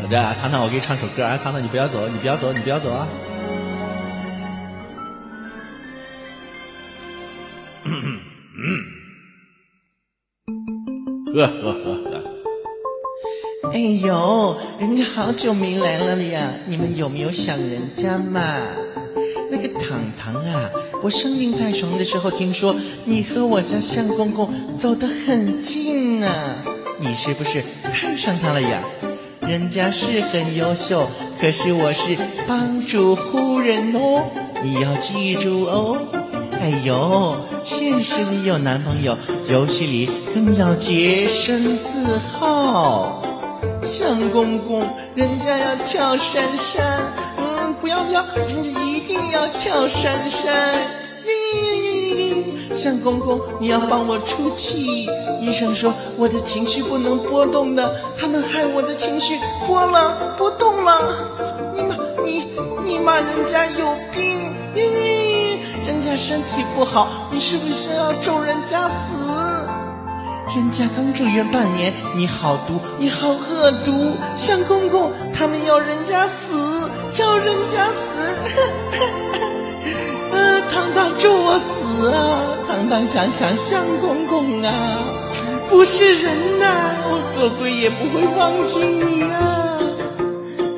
等着啊，糖糖，我给你唱首歌啊！糖糖，你不要走，你不要走，你不要走啊！呵呵呵。哎呦，人家好久没来了呀，你们有没有想人家嘛？那个糖糖啊，我生病在床的时候，听说你和我家相公公走得很近啊，你是不是看上他了呀？人家是很优秀，可是我是帮主夫人哦，你要记住哦。哎呦，现实里有男朋友，游戏里更要洁身自好。相公公，人家要跳山山，嗯，不要不要，人家一定要跳山山。相公公，你要帮我出气。医生说我的情绪不能波动的，他们害我的情绪波了波动了。你骂你你骂人家有病，人家身体不好，你是不是要咒人家死？人家刚住院半年，你好毒，你好恶毒，相公公，他们要人家死，要人家死，堂堂咒我死啊！堂堂想想相公公啊，不是人呐，我做鬼也不会忘记你啊！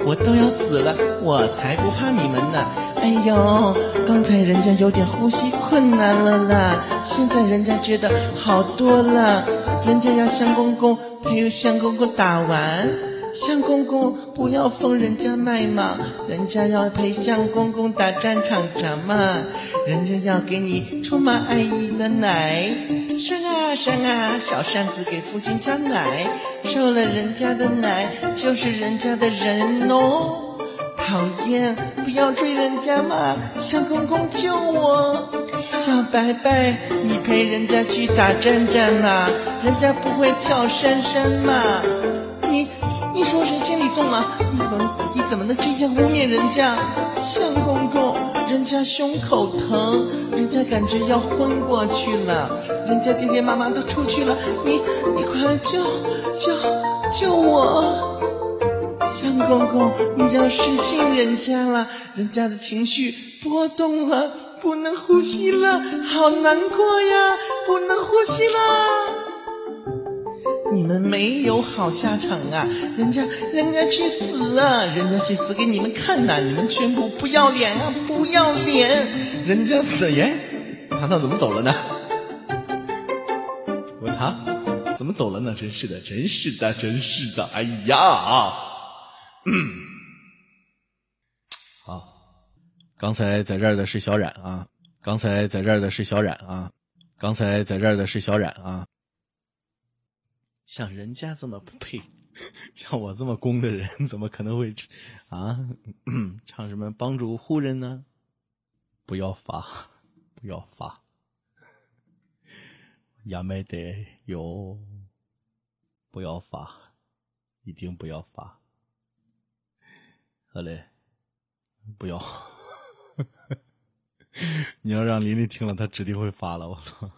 我都要死了，我才不怕你们呢！哎呦，刚才人家有点呼吸困难了啦，现在人家觉得好多了。人家要相公公陪相公公打完，相公公不要封人家麦嘛，人家要陪相公公打战场战嘛，人家要给你充满爱意的奶，扇啊扇啊，小扇子给父亲加奶，受了人家的奶就是人家的人哦。讨厌，不要追人家嘛！相公公救我，小白白，你陪人家去打战战嘛，人家不会跳山山嘛。你你说人家李纵啊，你怎你怎么能这样污蔑人家？相公公，人家胸口疼，人家感觉要昏过去了，人家爹爹妈妈都出去了，你你快来救救救我！相公公，你要失信人家了，人家的情绪波动了，不能呼吸了，好难过呀，不能呼吸了。你们没有好下场啊，人家人家去死啊，人家去死给你们看呐，你们全部不要脸啊，不要脸，人家死耶，糖糖怎么走了呢？我操，怎么走了呢？真是的，真是的，真是的，哎呀！嗯，好，刚才在这儿的是小冉啊，刚才在这儿的是小冉啊，刚才在这儿的是小冉啊。像人家这么呸，像我这么攻的人，怎么可能会啊？唱什么帮助护人呢？不要发，不要发，亚美得有，不要发，一定不要发。好嘞，不要！你要让琳琳听了，她指定会发了。我操！